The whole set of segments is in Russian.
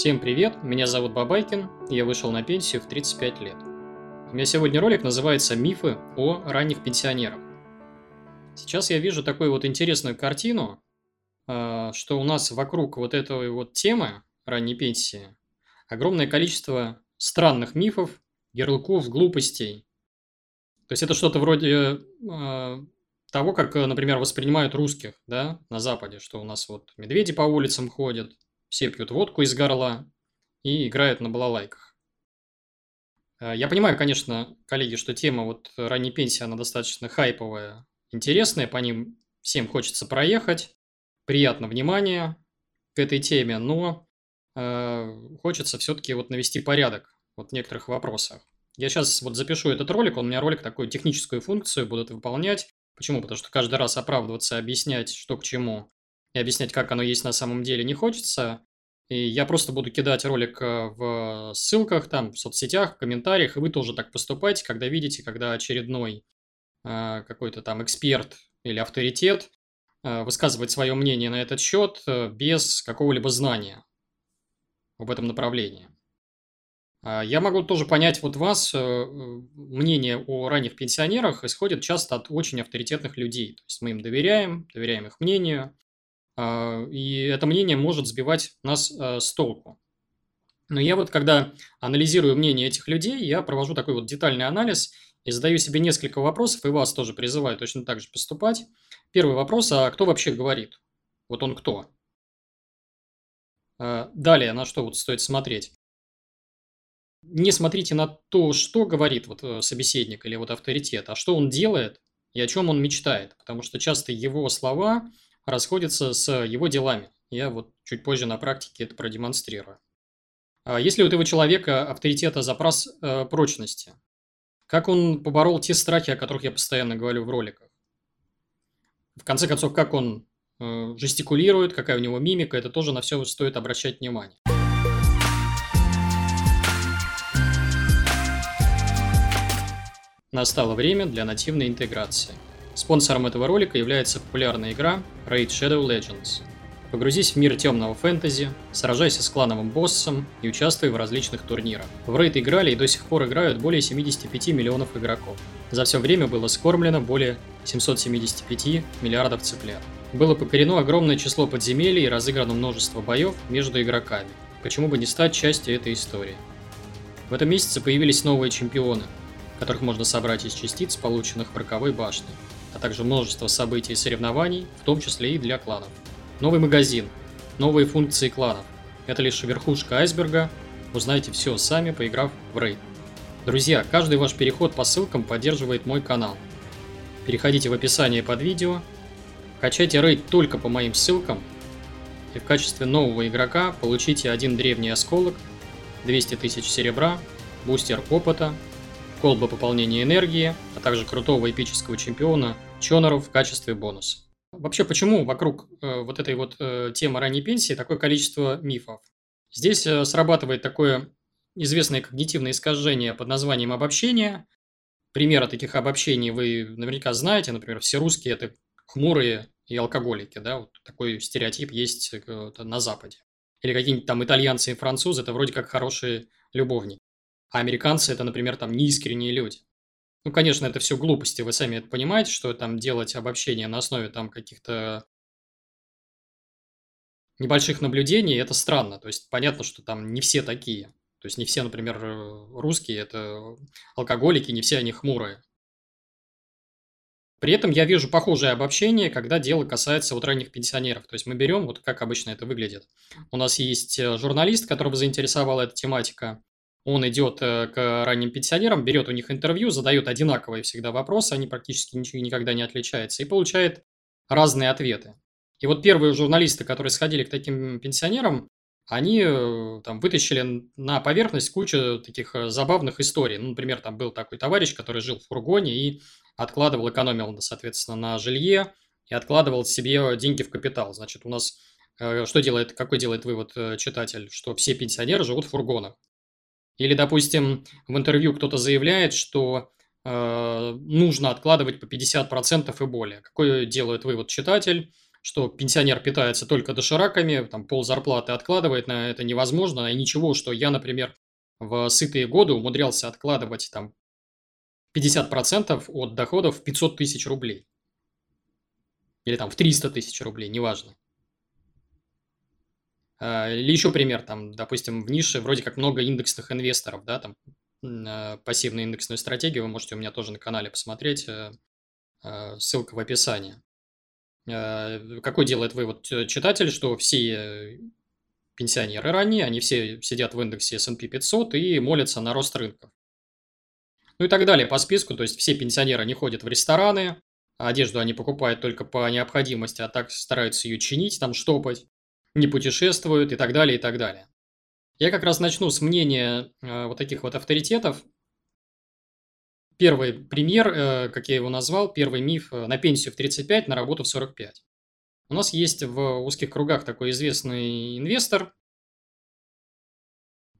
Всем привет, меня зовут Бабайкин, я вышел на пенсию в 35 лет. У меня сегодня ролик называется «Мифы о ранних пенсионерах». Сейчас я вижу такую вот интересную картину, а, что у нас вокруг вот этой вот темы ранней пенсии огромное количество странных мифов, ярлыков, глупостей. То есть это что-то вроде а, того, как, например, воспринимают русских да, на Западе, что у нас вот медведи по улицам ходят, все пьют водку из горла и играют на балалайках. Э, я понимаю, конечно, коллеги, что тема вот ранней пенсии, она достаточно хайповая, интересная, по ним всем хочется проехать, приятно внимание к этой теме, но э, хочется все-таки вот навести порядок вот в некоторых вопросах. Я сейчас вот запишу этот ролик, он у меня ролик такую техническую функцию будет выполнять. Почему? Потому что каждый раз оправдываться, объяснять, что к чему, и объяснять, как оно есть на самом деле, не хочется. И я просто буду кидать ролик э, в ссылках, там, в соцсетях, в комментариях, и вы тоже так поступайте, когда видите, когда очередной э, какой-то там эксперт или авторитет э, высказывает свое мнение на этот счет э, без какого-либо знания в этом направлении. А я могу тоже понять вот вас, э, э, мнение о ранних пенсионерах исходит часто от очень авторитетных людей. То есть мы им доверяем, доверяем их мнению, и это мнение может сбивать нас э, с толку. Но я вот, когда анализирую мнение этих людей, я провожу такой вот детальный анализ и задаю себе несколько вопросов, и вас тоже призываю точно так же поступать. Первый вопрос, а кто вообще говорит? Вот он кто? А, далее, на что вот стоит смотреть? Не смотрите на то, что говорит вот э, собеседник или вот авторитет, а что он делает и о чем он мечтает. Потому что часто его слова расходятся с его делами. Я вот чуть позже на практике это продемонстрирую. А если у этого человека авторитета запрос э, прочности, как он поборол те страхи, о которых я постоянно говорю в роликах? В конце концов, как он э, жестикулирует, какая у него мимика, это тоже на все стоит обращать внимание. Настало время для нативной интеграции. Спонсором этого ролика является популярная игра Raid Shadow Legends. Погрузись в мир темного фэнтези, сражайся с клановым боссом и участвуй в различных турнирах. В Raid играли и до сих пор играют более 75 миллионов игроков. За все время было скормлено более 775 миллиардов цыплят. Было покорено огромное число подземелий и разыграно множество боев между игроками. Почему бы не стать частью этой истории? В этом месяце появились новые чемпионы, которых можно собрать из частиц, полученных в роковой башне а также множество событий и соревнований, в том числе и для кланов. Новый магазин, новые функции кланов. Это лишь верхушка айсберга, узнаете все сами, поиграв в рейд. Друзья, каждый ваш переход по ссылкам поддерживает мой канал. Переходите в описание под видео, качайте рейд только по моим ссылкам, и в качестве нового игрока получите один древний осколок, 200 тысяч серебра, бустер опыта, колба пополнения энергии, а также крутого эпического чемпиона Чонору в качестве бонуса. Вообще, почему вокруг э, вот этой вот э, темы ранней пенсии такое количество мифов? Здесь э, срабатывает такое известное когнитивное искажение под названием обобщение. Примеры таких обобщений вы наверняка знаете. Например, все русские – это хмурые и алкоголики. Да? Вот такой стереотип есть э, на Западе. Или какие-нибудь там итальянцы и французы – это вроде как хорошие любовники. А американцы – это, например, там неискренние люди. Ну, конечно, это все глупости, вы сами это понимаете, что там делать обобщение на основе там каких-то небольших наблюдений, это странно. То есть понятно, что там не все такие. То есть не все, например, русские – это алкоголики, не все они хмурые. При этом я вижу похожее обобщение, когда дело касается вот ранних пенсионеров. То есть мы берем, вот как обычно это выглядит. У нас есть э, журналист, которого заинтересовала эта тематика. Он идет э, к ранним пенсионерам, берет у них интервью, задает одинаковые всегда вопросы, они практически ничего никогда не отличаются, и получает разные ответы. И вот первые журналисты, которые сходили к таким пенсионерам, они э, там вытащили на поверхность кучу таких э, забавных историй. Ну, например, там был такой товарищ, который жил в фургоне и откладывал, экономил, соответственно, на жилье и откладывал себе деньги в капитал. Значит, у нас что делает, какой делает вывод читатель, что все пенсионеры живут в фургонах. Или, допустим, в интервью кто-то заявляет, что э, нужно откладывать по 50% и более. Какой делает вывод читатель? что пенсионер питается только дошираками, там пол зарплаты откладывает на это невозможно, и ничего, что я, например, в сытые годы умудрялся откладывать там 50% от доходов в 500 тысяч рублей. Или там в 300 тысяч рублей, неважно. А, или еще пример, там, допустим, в нише вроде как много индексных инвесторов, да, там э, пассивную индексную стратегию вы можете у меня тоже на канале посмотреть, э, э, ссылка в описании. Какой делает вывод читатель, что все пенсионеры ранние, они все сидят в индексе S&P 500 и молятся на рост рынков. Ну и так далее по списку, то есть все пенсионеры не ходят в рестораны, одежду они покупают только по необходимости, а так стараются ее чинить, там штопать не путешествуют и так далее, и так далее. Я как раз начну с мнения э, вот таких вот авторитетов. Первый пример, э, как я его назвал, первый миф э, на пенсию в 35, на работу в 45. У нас есть в узких кругах такой известный инвестор,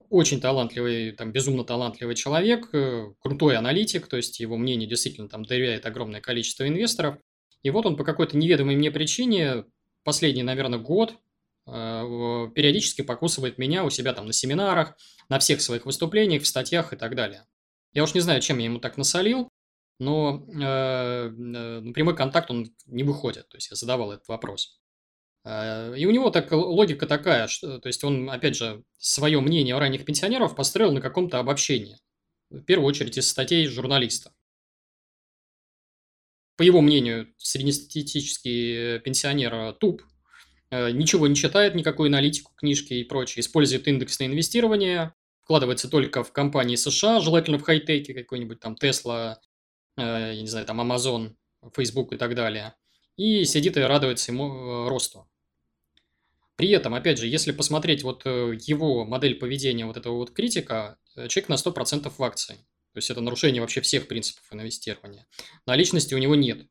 очень талантливый, там, безумно талантливый человек, крутой аналитик, то есть его мнение действительно там доверяет огромное количество инвесторов. И вот он по какой-то неведомой мне причине последний, наверное, год периодически покусывает меня у себя там на семинарах, на всех своих выступлениях, в статьях и так далее. Я уж не знаю, чем я ему так насолил, но э, э, на прямой контакт он не выходит. То есть я задавал этот вопрос. Э, и у него так логика такая, что, то есть он, опять же, свое мнение о ранних пенсионеров построил на каком-то обобщении. В первую очередь из статей журналиста. По его мнению, среднестатистический пенсионер туп, Э, ничего не читает, никакую аналитику, книжки и прочее, использует индексное инвестирование, вкладывается только в компании США, желательно в хай-теке, какой-нибудь там Tesla, э, я не знаю, там Amazon, Facebook и так далее, и сидит и радуется ему э, росту. При этом, опять же, если посмотреть вот его модель поведения вот этого вот критика, человек на 100% в акции. То есть это нарушение вообще всех принципов инвестирования. Наличности у него нет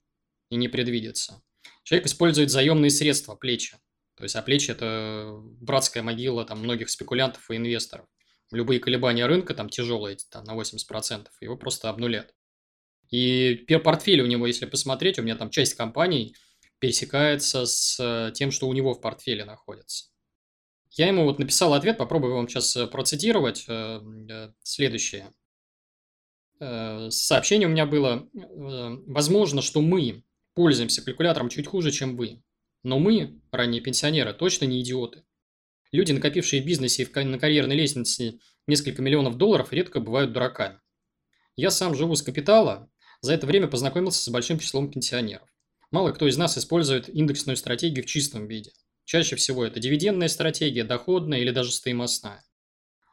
и не предвидится. Человек использует заемные средства, плечи. То есть, а плечи – это братская могила там, многих спекулянтов и инвесторов. Любые колебания рынка там тяжелые, там, на 80%, его просто обнулят. И портфель у него, если посмотреть, у меня там часть компаний пересекается с э, тем, что у него в портфеле находится. Я ему вот написал ответ, попробую вам сейчас э, процитировать. Э, следующее. Сообщение у меня было. Возможно, что мы пользуемся калькулятором чуть хуже, чем вы. Но мы, ранние пенсионеры, точно не идиоты. Люди, накопившие в бизнесе и на карьерной лестнице несколько миллионов долларов, редко бывают дураками. Я сам живу с капитала, за это время познакомился с большим числом пенсионеров. Мало кто из нас использует индексную стратегию в чистом виде. Чаще всего это дивидендная стратегия, доходная или даже стоимостная.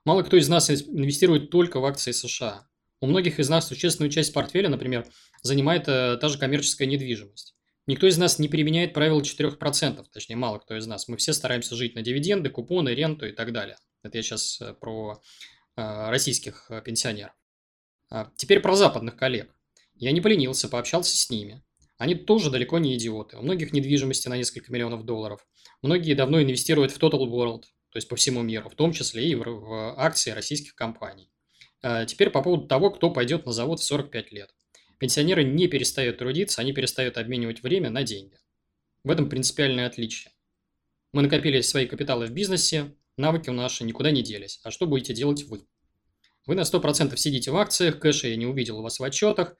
Мало кто из нас инвестирует только в акции США. У многих из нас существенную часть портфеля, например, занимает э, та же коммерческая недвижимость. Никто из нас не применяет правило 4%, точнее, мало кто из нас. Мы все стараемся жить на дивиденды, купоны, ренту и так далее. Это я сейчас э, про э, российских э, пенсионеров. А теперь про западных коллег. Я не поленился, пообщался с ними. Они тоже далеко не идиоты. У многих недвижимости на несколько миллионов долларов. Многие давно инвестируют в Total World, то есть по всему миру, в том числе и в, в акции российских компаний. А теперь по поводу того, кто пойдет на завод в 45 лет. Пенсионеры не перестают трудиться, они перестают обменивать время на деньги. В этом принципиальное отличие. Мы накопили свои капиталы в бизнесе, навыки наши никуда не делись. А что будете делать вы? Вы на 100% сидите в акциях, кэша я не увидел у вас в отчетах.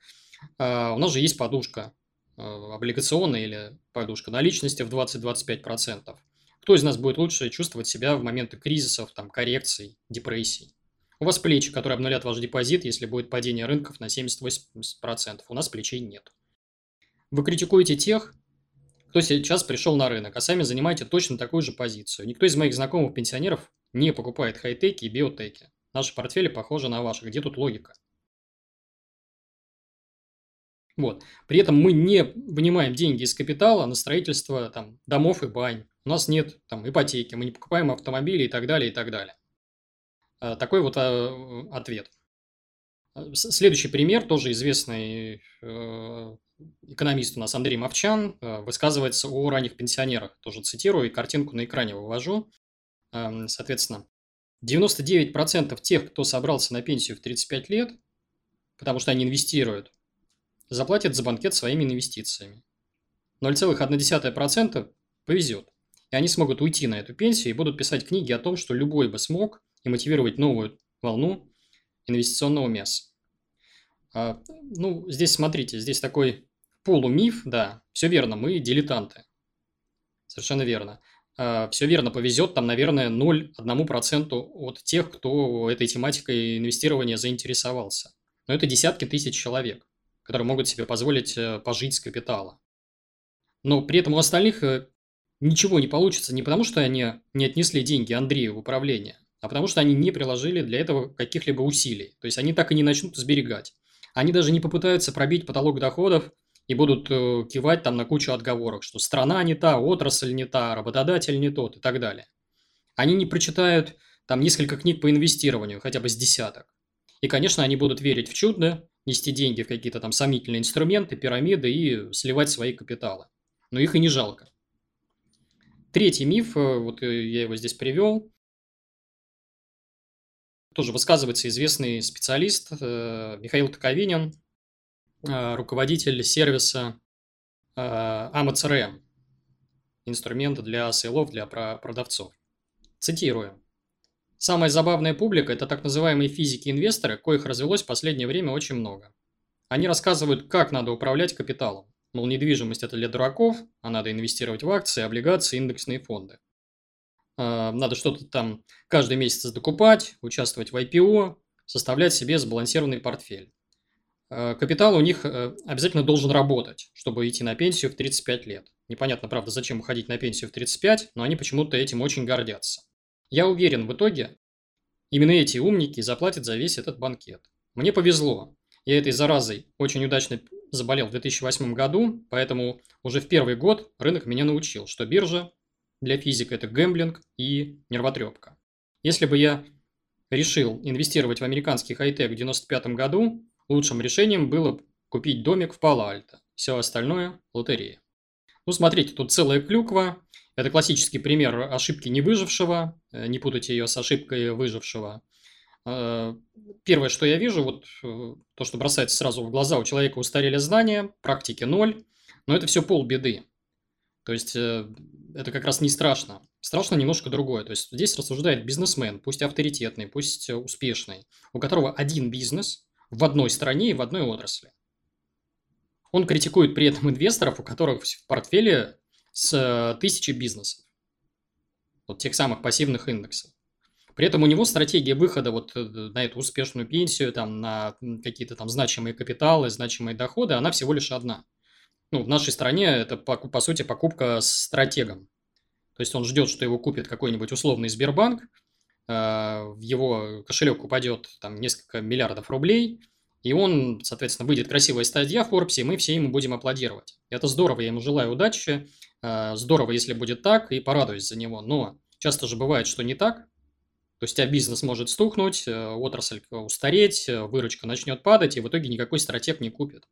А, у нас же есть подушка а, облигационная или подушка наличности в 20-25%. Кто из нас будет лучше чувствовать себя в моменты кризисов, там, коррекций, депрессий? У вас плечи, которые обнулят ваш депозит, если будет падение рынков на 70-80%. У нас плечей нет. Вы критикуете тех, кто сейчас пришел на рынок, а сами занимаете точно такую же позицию. Никто из моих знакомых пенсионеров не покупает хай-теки и биотеки. Наши портфели похожи на ваши. Где тут логика? Вот. При этом мы не вынимаем деньги из капитала на строительство там, домов и бань. У нас нет там, ипотеки, мы не покупаем автомобили и так далее, и так далее. Э, такой вот э, ответ. Э, следующий пример, тоже известный экономист у нас Андрей Мовчан, высказывается о ранних пенсионерах. Тоже цитирую и картинку на экране вывожу. Эм, соответственно, 99% тех, кто собрался на пенсию в 35 лет, потому что они инвестируют, заплатят за банкет своими инвестициями. 0,1% повезет. И они смогут уйти на эту пенсию и будут писать книги о том, что любой бы смог и мотивировать новую волну инвестиционного мяса. А, ну, здесь смотрите, здесь такой полумиф, да, все верно, мы дилетанты. Совершенно верно. А, все верно, повезет там, наверное, 0,1% от тех, кто этой тематикой инвестирования заинтересовался. Но это десятки тысяч человек, которые могут себе позволить э, пожить с капитала. Но при этом у остальных э, ничего не получится не потому, что они не отнесли деньги Андрею в управление, а потому что они не приложили для этого каких-либо усилий. То есть они так и не начнут сберегать. Они даже не попытаются пробить потолок доходов и будут э, кивать там на кучу отговорок, что страна не та, отрасль не та, работодатель не тот и так далее. Они не прочитают там несколько книг по инвестированию, хотя бы с десяток. И, конечно, они будут верить в чудо, нести деньги в какие-то там сомнительные инструменты, пирамиды и сливать свои капиталы. Но их и не жалко. Третий миф, э, вот э, я его здесь привел, тоже высказывается известный специалист э, Михаил Токовинин, э, руководитель сервиса э, AMCRM, инструмента для сейлов, для продавцов. Цитирую. Самая забавная публика – это так называемые физики-инвесторы, коих развелось в последнее время очень много. Они рассказывают, как надо управлять капиталом. Мол, недвижимость – это для дураков, а надо инвестировать в акции, облигации, индексные фонды. А, надо что-то там каждый месяц докупать, участвовать в IPO, составлять себе сбалансированный портфель. А, капитал у них э, обязательно должен работать, чтобы идти на пенсию в 35 лет. Непонятно, правда, зачем уходить на пенсию в 35, но они почему-то этим очень гордятся. Я уверен, в итоге именно эти умники заплатят за весь этот банкет. Мне повезло. Я этой заразой очень удачно заболел в 2008 году, поэтому уже в первый год рынок меня научил, что биржа для физика это гэмблинг и нервотрепка. Если бы я решил инвестировать в американский хай-тек в 95 году, лучшим решением было купить домик в Пало-Альто. Все остальное – лотерея. Ну, смотрите, тут целая клюква. Это классический пример ошибки не выжившего. Э, не путайте ее с ошибкой выжившего. Э, первое, что я вижу, вот э, то, что бросается сразу в глаза, у человека устарели знания, практики ноль, но это все полбеды. То есть э, это как раз не страшно. Страшно немножко другое. То есть здесь рассуждает бизнесмен, пусть авторитетный, пусть успешный, у которого один бизнес в одной стране и в одной отрасли. Он критикует при этом инвесторов, у которых в портфеле с тысячи бизнесов. Вот тех самых пассивных индексов. При этом у него стратегия выхода вот э, на эту успешную пенсию, там, на какие-то там значимые капиталы, значимые доходы, она всего лишь одна – ну, в нашей стране это, по, по сути, покупка с стратегом. То есть он ждет, что его купит какой-нибудь условный Сбербанк, э, в его кошелек упадет там несколько миллиардов рублей, и он, соответственно, выйдет красивая стадия в Форбсе, и мы все ему будем аплодировать. Это здорово, я ему желаю удачи, э, здорово, если будет так, и порадуюсь за него. Но часто же бывает, что не так. То есть, тебя бизнес может стухнуть, э, отрасль устареть, выручка начнет падать, и в итоге никакой стратег не купит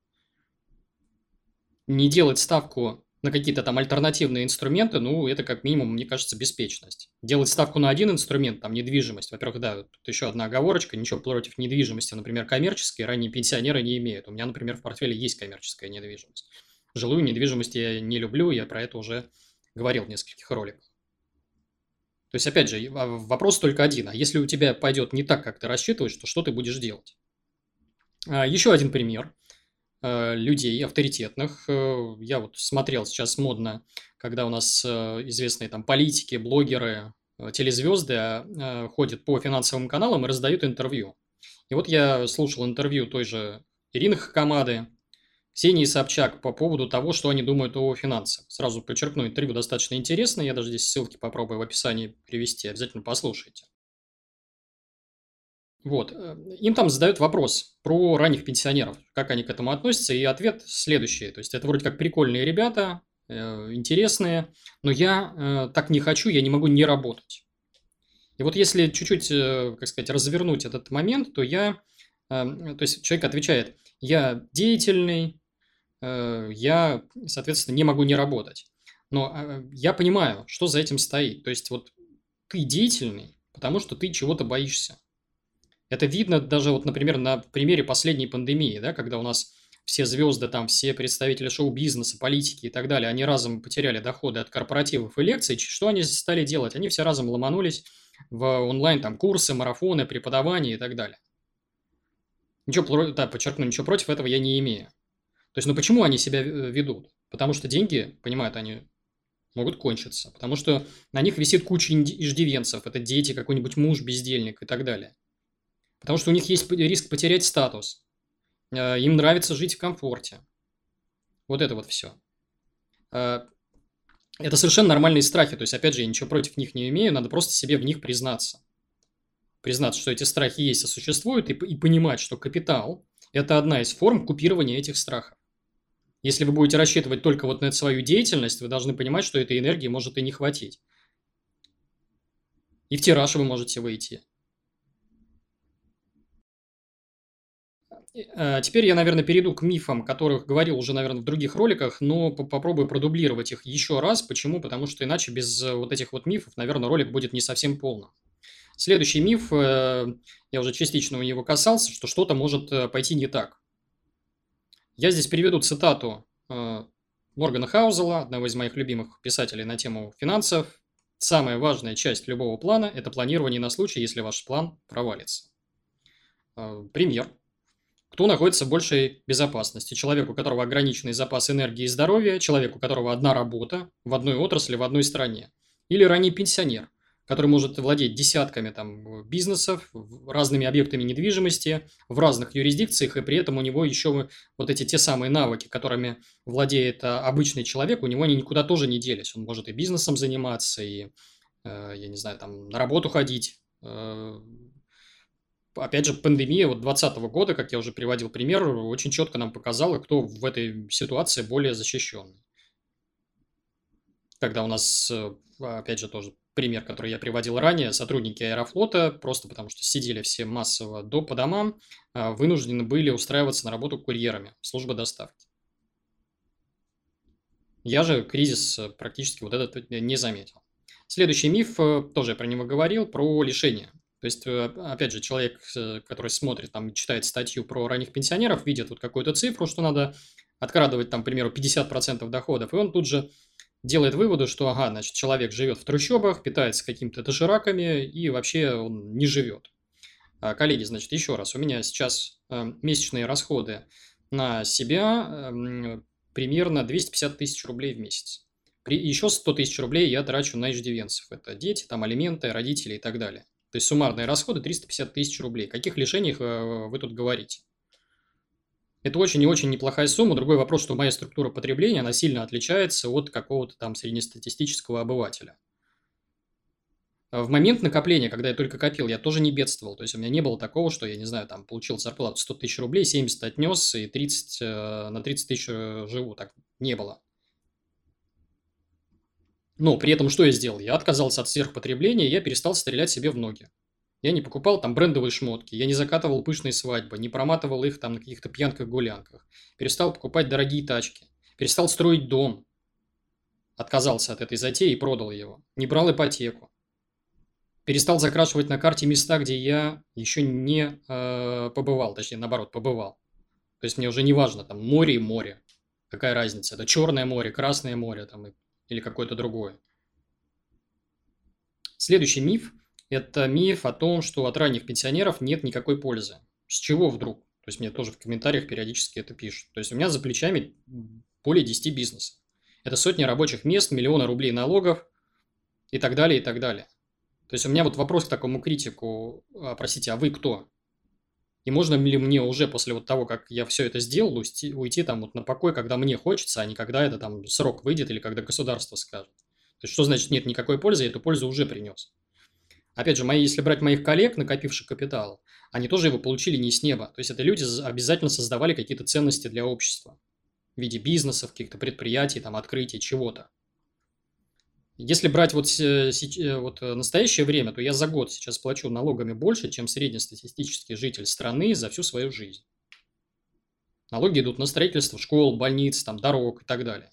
не делать ставку на какие-то там альтернативные инструменты, ну, это как минимум, мне кажется, беспечность. Делать ставку на один инструмент, там, недвижимость, во-первых, да, тут еще одна оговорочка, ничего против недвижимости, например, коммерческой, ранние пенсионеры не имеют. У меня, например, в портфеле есть коммерческая недвижимость. Жилую недвижимость я не люблю, я про это уже говорил в нескольких роликах. То есть, опять же, вопрос только один. А если у тебя пойдет не так, как ты рассчитываешь, то что ты будешь делать? А, еще один пример – людей авторитетных. Э, я вот смотрел сейчас модно, когда у нас э, известные там политики, блогеры, телезвезды ходят по финансовым каналам и раздают интервью. И вот я слушал интервью той же Ирины Хакамады, Ксении Собчак по поводу того, что они думают о финансах. Сразу подчеркну, интервью достаточно интересное, я даже здесь ссылки попробую в описании привести, обязательно послушайте. Вот. Э, им там задают вопрос про ранних пенсионеров, как они к этому относятся, и ответ следующий. То есть это вроде как прикольные ребята, э, интересные, но я э, так не хочу, я не могу не работать. И вот если чуть-чуть, как сказать, развернуть этот момент, то я, то есть человек отвечает, я деятельный, я, соответственно, не могу не работать. Но я понимаю, что за этим стоит. То есть вот ты деятельный, потому что ты чего-то боишься. Это видно даже, вот, например, на примере последней пандемии, да, когда у нас все звезды, там, все представители шоу-бизнеса, политики и так далее, они разом потеряли доходы от корпоративов и лекций, что они стали делать? Они все разом ломанулись в онлайн там курсы, марафоны, преподавание и так далее. Ничего, да, подчеркну, ничего против этого я не имею. То есть, ну почему они себя ведут? Потому что деньги, понимают они, могут кончиться. Потому что на них висит куча иждивенцев. Это дети, какой-нибудь муж, бездельник и так далее. Потому что у них есть риск потерять статус. Э, им нравится жить в комфорте. Вот это вот все. Э, это совершенно нормальные страхи. То есть, опять же, я ничего против них не имею. Надо просто себе в них признаться. Признаться, что эти страхи есть и существуют, и, понимать, что капитал – это одна из форм купирования этих страхов. Если вы будете рассчитывать только вот на свою деятельность, вы должны понимать, что этой энергии может и не хватить. И в тираж вы можете выйти. Теперь я, наверное, перейду к мифам, которых говорил уже, наверное, в других роликах, но попробую продублировать их еще раз. Почему? Потому что иначе без э, вот этих вот мифов, наверное, ролик будет не совсем полным. Следующий миф, э, я уже частично у него касался, что что-то может пойти не так. Я здесь приведу цитату э, Моргана Хаузела, одного из моих любимых писателей на тему финансов. Самая важная часть любого плана – это планирование на случай, если ваш план провалится. Э, пример. Кто находится в большей безопасности? Человек, у которого ограниченный запас энергии и здоровья, человек, у которого одна работа в одной отрасли, в одной стране. Или ранний пенсионер, который может владеть десятками там, бизнесов, разными объектами недвижимости в разных юрисдикциях, и при этом у него еще вот эти те самые навыки, которыми владеет а, обычный человек, у него они никуда тоже не делись. Он может и бизнесом заниматься, и, э, я не знаю, там, на работу ходить. Э, опять же, пандемия вот 2020 года, как я уже приводил пример, очень четко нам показала, кто в этой ситуации более защищенный. Когда у нас, э, опять же, тоже пример, который я приводил ранее, сотрудники Аэрофлота, просто потому что сидели все массово до по домам, а, вынуждены были устраиваться на работу курьерами, служба доставки. Я же кризис э, практически вот этот не заметил. Следующий миф, э, тоже я про него говорил, про лишение. То есть, э, опять же, человек, который смотрит, там, читает статью про ранних пенсионеров, видит вот какую-то цифру, что надо открадывать, там, к примеру, 50% доходов, и он тут же делает выводы, что, ага, значит, человек живет в трущобах, питается какими-то дошираками и вообще он не живет. А, коллеги, значит, еще раз, у меня сейчас э, месячные расходы на себя э, примерно 250 тысяч рублей в месяц. При, еще 100 тысяч рублей я трачу на иждивенцев. Это дети, там алименты, родители и так далее. То есть суммарные расходы 350 тысяч рублей. О каких лишениях э, вы тут говорите? Это очень и очень неплохая сумма. Другой вопрос, что моя структура потребления, она сильно отличается от какого-то там среднестатистического обывателя. А в момент накопления, когда я только копил, я тоже не бедствовал. То есть у меня не было такого, что я, не знаю, там получил зарплату 100 тысяч рублей, 70 отнес и 30, э, на 30 тысяч э, живу. Так не было. Но при этом что я сделал? Я отказался от сверхпотребления, я перестал стрелять себе в ноги. Я не покупал там брендовые шмотки, я не закатывал пышные свадьбы, не проматывал их там на каких-то пьянках-гулянках. Перестал покупать дорогие тачки, перестал строить дом. Отказался от этой затеи и продал его. Не брал ипотеку. Перестал закрашивать на карте места, где я еще не э, побывал, точнее, наоборот, побывал. То есть мне уже не важно, там море и море. Какая разница? Это черное море, красное море там, или какое-то другое. Следующий миф – это миф о том, что от ранних пенсионеров нет никакой пользы. С чего вдруг? То есть мне тоже в комментариях периодически это пишут. То есть у меня за плечами более 10 бизнесов. Это сотни рабочих мест, миллионы рублей налогов и так далее, и так далее. То есть у меня вот вопрос к такому критику, а, простите, а вы кто? И можно ли мне уже после вот того, как я все это сделал, уйти, уйти там вот на покой, когда мне хочется, а не когда это там срок выйдет или когда государство скажет? То есть что значит нет никакой пользы, я эту пользу уже принес. Опять же, мои, если брать моих коллег, накопивших капитал, они тоже его получили не с неба. То есть это люди обязательно создавали какие-то ценности для общества в виде бизнесов, каких-то предприятий, там, открытий, чего-то. Если брать вот, э, вот э, настоящее время, то я за год сейчас плачу налогами больше, чем среднестатистический житель страны за всю свою жизнь. Налоги идут на строительство школ, больниц, там, дорог и так далее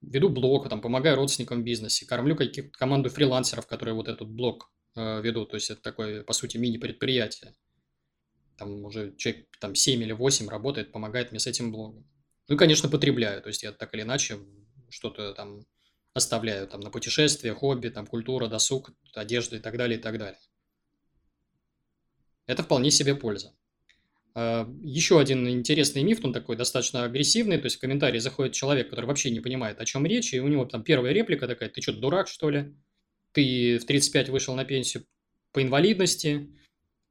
веду блог, там, помогаю родственникам в бизнесе, кормлю каких-то команду фрилансеров, которые вот этот блог э, ведут. То есть это такое, по сути, мини-предприятие. там уже человек там 7 или 8 работает, помогает мне с этим блогом. Ну и, конечно, потребляю, то есть я так или иначе что-то там оставляю там на путешествия, хобби, там культура, досуг, одежда и так далее, и так далее. Это вполне себе польза. А, Еще один интересный миф, он такой достаточно агрессивный, то есть в комментарии заходит человек, который вообще не понимает, о чем речь, и у него там первая реплика такая, ты что, дурак, что ли? Ты в 35 вышел на пенсию по инвалидности,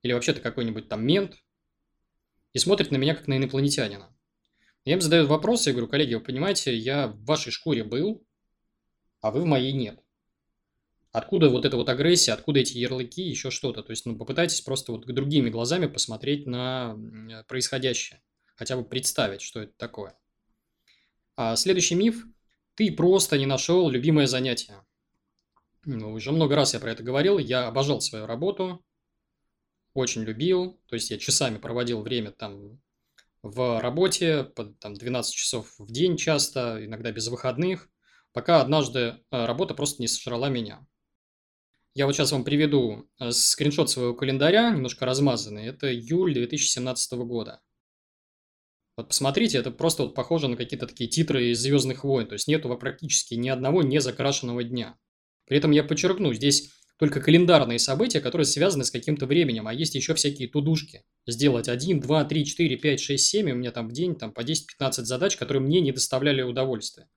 или вообще ты какой-нибудь там мент, и смотрит на меня как на инопланетянина. Я им задаю вопрос, я говорю, коллеги, вы понимаете, я в вашей шкуре был, а вы в моей нет. Откуда вот эта вот агрессия, откуда эти ярлыки, еще что-то. То есть, ну, попытайтесь просто вот другими глазами посмотреть на происходящее. Хотя бы представить, что это такое. А следующий миф. Ты просто не нашел любимое занятие. Ну, уже много раз я про это говорил. Я обожал свою работу. Очень любил. То есть, я часами проводил время там в работе, по там, 12 часов в день часто, иногда без выходных, пока однажды э, работа просто не сожрала меня. Я вот сейчас вам приведу э, скриншот своего календаря, немножко размазанный. Это июль 2017 года. Вот посмотрите, это просто вот похоже на какие-то такие титры из «Звездных войн». То есть нету практически ни одного не закрашенного дня. При этом я подчеркну, здесь только календарные события, которые связаны с каким-то временем, а есть еще всякие тудушки. Сделать 1, 2, 3, 4, 5, 6, 7, и у меня там в день там, по 10-15 задач, которые мне не доставляли удовольствия.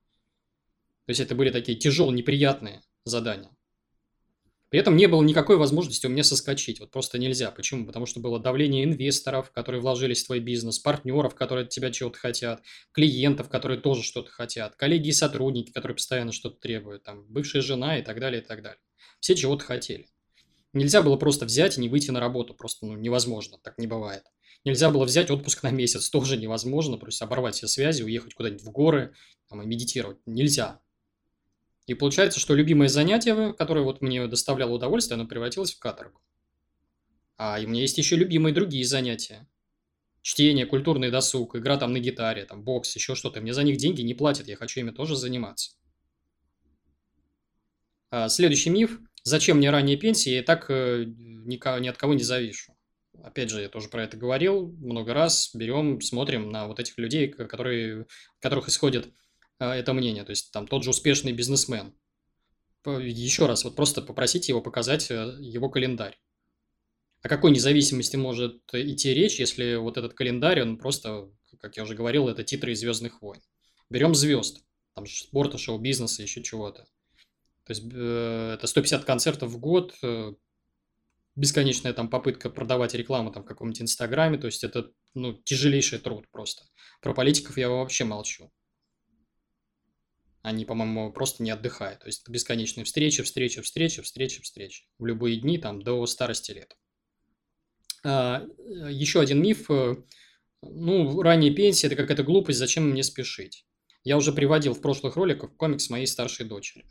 То есть это были такие тяжелые, неприятные задания. При этом не было никакой возможности у меня соскочить. Вот просто нельзя. Почему? Потому что было давление инвесторов, которые вложились в твой бизнес, партнеров, которые от тебя чего-то хотят, клиентов, которые тоже что-то хотят, коллеги и сотрудники, которые постоянно что-то требуют, там, бывшая жена и так далее, и так далее. Все чего-то хотели. Нельзя было просто взять и не выйти на работу. Просто ну, невозможно. Так не бывает. Нельзя было взять отпуск на месяц. Тоже невозможно. То есть оборвать все связи, уехать куда-нибудь в горы там, и медитировать. Нельзя. И получается, что любимое занятие, которое вот мне доставляло удовольствие, оно превратилось в каторгу. А у меня есть еще любимые другие занятия. Чтение, культурный досуг, игра там на гитаре, там бокс, еще что-то. Мне за них деньги не платят, я хочу ими тоже заниматься. А следующий миф. Зачем мне ранняя пенсия? Я так э, ни, от кого не завишу. Опять же, я тоже про это говорил много раз. Берем, смотрим на вот этих людей, которые, которых исходит это мнение. То есть там тот же успешный бизнесмен. Еще раз, вот просто попросите его показать э, его календарь. О какой независимости может идти речь, если вот этот календарь, он просто, как я уже говорил, это титры из «Звездных войн». Берем звезд, там спорта, шоу-бизнеса, еще чего-то. То есть э, это 150 концертов в год, э, бесконечная там попытка продавать рекламу там в каком-нибудь инстаграме, то есть это ну, тяжелейший труд просто. Про политиков я вообще молчу. Они, по-моему, просто не отдыхают. То есть бесконечные встречи, встречи, встречи, встречи, встречи. В любые дни, там, до старости лет. А, еще один миф. Э, ну, ранняя пенсия – это какая-то глупость, зачем мне спешить? Я уже приводил в прошлых роликах комикс моей старшей дочери.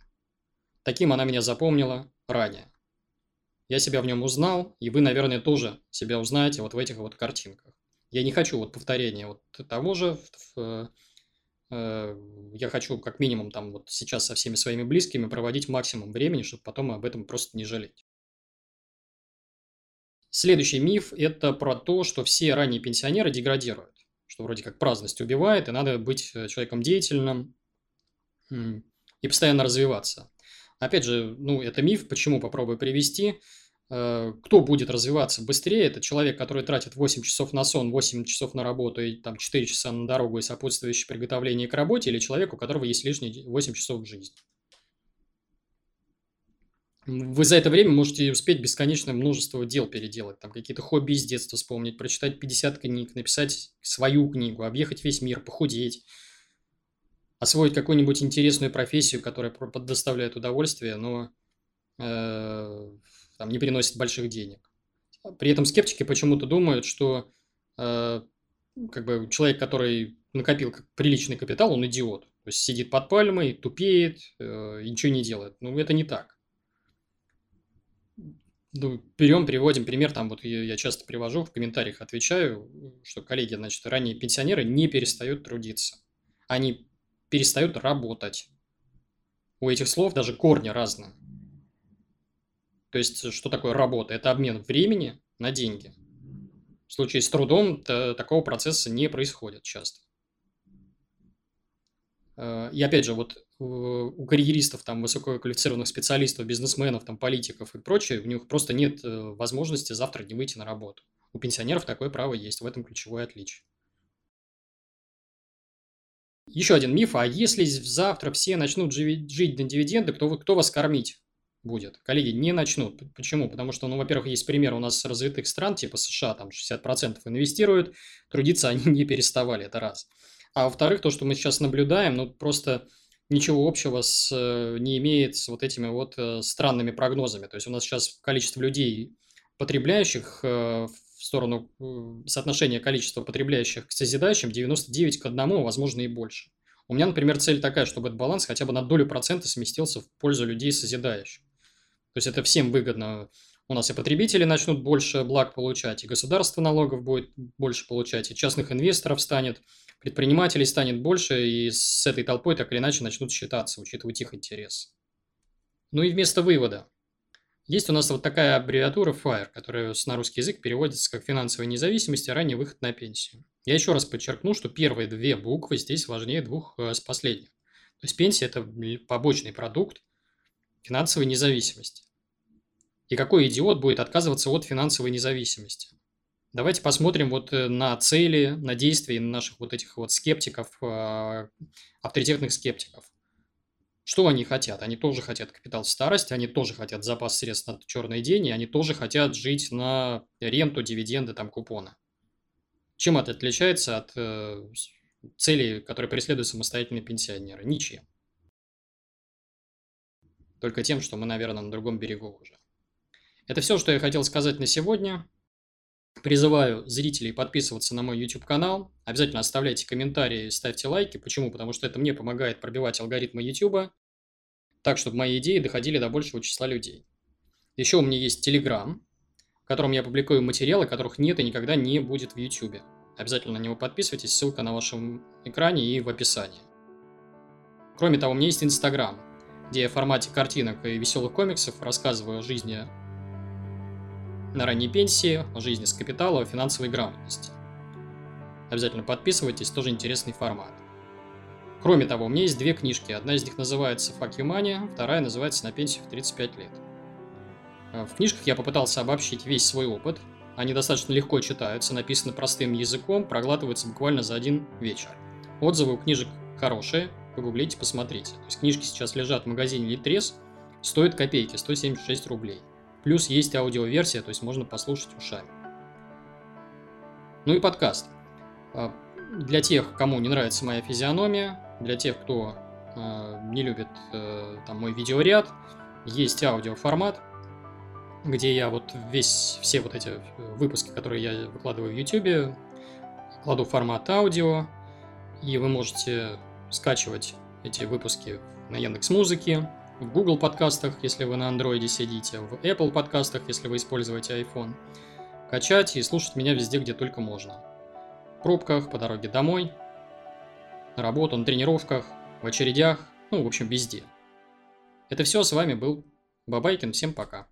Таким она меня запомнила ранее. Я себя в нем узнал, и вы, наверное, тоже себя узнаете вот в этих вот картинках. Я не хочу вот повторения вот того же в, Э, я хочу как минимум там вот сейчас со всеми своими близкими проводить максимум времени, чтобы потом об этом просто не жалеть. Следующий миф – это про то, что все ранние пенсионеры деградируют, что вроде как праздность убивает, и надо быть э, человеком деятельным и постоянно развиваться. Опять же, ну, это миф, почему попробую привести – Э, кто будет развиваться быстрее, это человек, который тратит 8 часов на сон, 8 часов на работу и там 4 часа на дорогу и сопутствующее приготовление к работе, или человек, у которого есть лишние 8 часов в жизни. Вы за это время можете успеть бесконечное множество дел переделать, там какие-то хобби из детства вспомнить, прочитать 50 книг, написать свою книгу, объехать весь мир, похудеть, освоить какую-нибудь интересную профессию, которая доставляет удовольствие, но э, там, не приносит больших денег. При этом скептики почему-то думают, что э, как бы человек, который накопил приличный капитал, он идиот. То есть сидит под пальмой, тупеет э, и ничего не делает. Ну, это не так. Ну, берем, приводим пример, там вот я часто привожу, в комментариях отвечаю, что коллеги, значит, ранние пенсионеры не перестают трудиться. Они перестают работать. У этих слов даже корни разные. То есть, что такое работа? Это обмен времени на деньги. В случае с трудом такого процесса не происходит часто. Э, и опять же, вот у карьеристов, там, высококвалифицированных специалистов, бизнесменов, там, политиков и прочее, у них просто нет э, возможности завтра не выйти на работу. У пенсионеров такое право есть, в этом ключевое отличие. Еще один миф, а если завтра все начнут жить на дивиденды, кто, кто вас кормить будет? Коллеги, не начнут. Почему? Потому что, ну, во-первых, есть пример у нас развитых стран, типа США, там 60% инвестируют, трудиться они не переставали, это раз. А во-вторых, то, что мы сейчас наблюдаем, ну, просто ничего общего с, э, не имеет с вот этими вот э, странными прогнозами. То есть у нас сейчас количество людей, потребляющих э, в сторону соотношения количества потребляющих к созидающим 99 к 1, возможно, и больше. У меня, например, цель такая, чтобы этот баланс хотя бы на долю процента сместился в пользу людей созидающих. То есть это всем выгодно. У нас и потребители начнут больше благ получать, и государство налогов будет больше получать, и частных инвесторов станет предпринимателей станет больше, и с этой толпой так или иначе начнут считаться, учитывать их интерес. Ну и вместо вывода. Есть у нас вот такая аббревиатура FIRE, которая на русский язык переводится как финансовая независимость и ранний выход на пенсию. Я еще раз подчеркну, что первые две буквы здесь важнее двух э, с последних. То есть пенсия – это побочный продукт финансовой независимости. И какой идиот будет отказываться от финансовой независимости? Давайте посмотрим вот э, на цели, на действия наших вот этих вот скептиков, а, авторитетных скептиков. Что они хотят? Они тоже хотят капитал в старости, они тоже хотят запас средств на черный день, и они тоже хотят жить на ренту, дивиденды, там, купоны. Чем это отличается от э, целей, которые преследуют самостоятельные пенсионеры? Ничем. Только тем, что мы, наверное, на другом берегу уже. Это все, что я хотел сказать на сегодня. Призываю зрителей подписываться на мой YouTube канал. Обязательно оставляйте комментарии, ставьте лайки. Почему? Потому что это мне помогает пробивать алгоритмы YouTube, так, чтобы мои идеи доходили до большего числа людей. Еще у меня есть Telegram, в котором я публикую материалы, которых нет и никогда не будет в YouTube. Обязательно на него подписывайтесь, ссылка на вашем экране и в описании. Кроме того, у меня есть Instagram, где я в формате картинок и веселых комиксов рассказываю о жизни на ранней пенсии, о жизни с капитала, о финансовой грамотности. Обязательно подписывайтесь, тоже интересный формат. Кроме того, у меня есть две книжки. Одна из них называется «Fuck you money», вторая называется «На пенсию в 35 лет». Э, в книжках я попытался обобщить весь свой опыт. Они достаточно легко читаются, написаны простым языком, проглатываются буквально за один вечер. Отзывы у книжек хорошие, погуглите, посмотрите. То есть книжки сейчас лежат в магазине Литрес, стоят копейки, 176 рублей. Плюс есть аудиоверсия, то есть можно послушать ушами. Ну и подкаст. А, для тех, кому не нравится моя физиономия, для тех, кто э, не любит э, там мой видеоряд, есть аудиоформат, где я вот весь, все вот эти выпуски, которые я выкладываю в YouTube, кладу формат аудио, и вы можете скачивать эти выпуски на Яндекс Музыке, в Google подкастах, если вы на Android сидите, в Apple подкастах, если вы используете iPhone. Качать и слушать меня везде, где только можно. В пробках, по дороге домой, на работу, на тренировках, в очередях, ну, в общем, везде. Это все, с вами был Бабайкин, всем пока.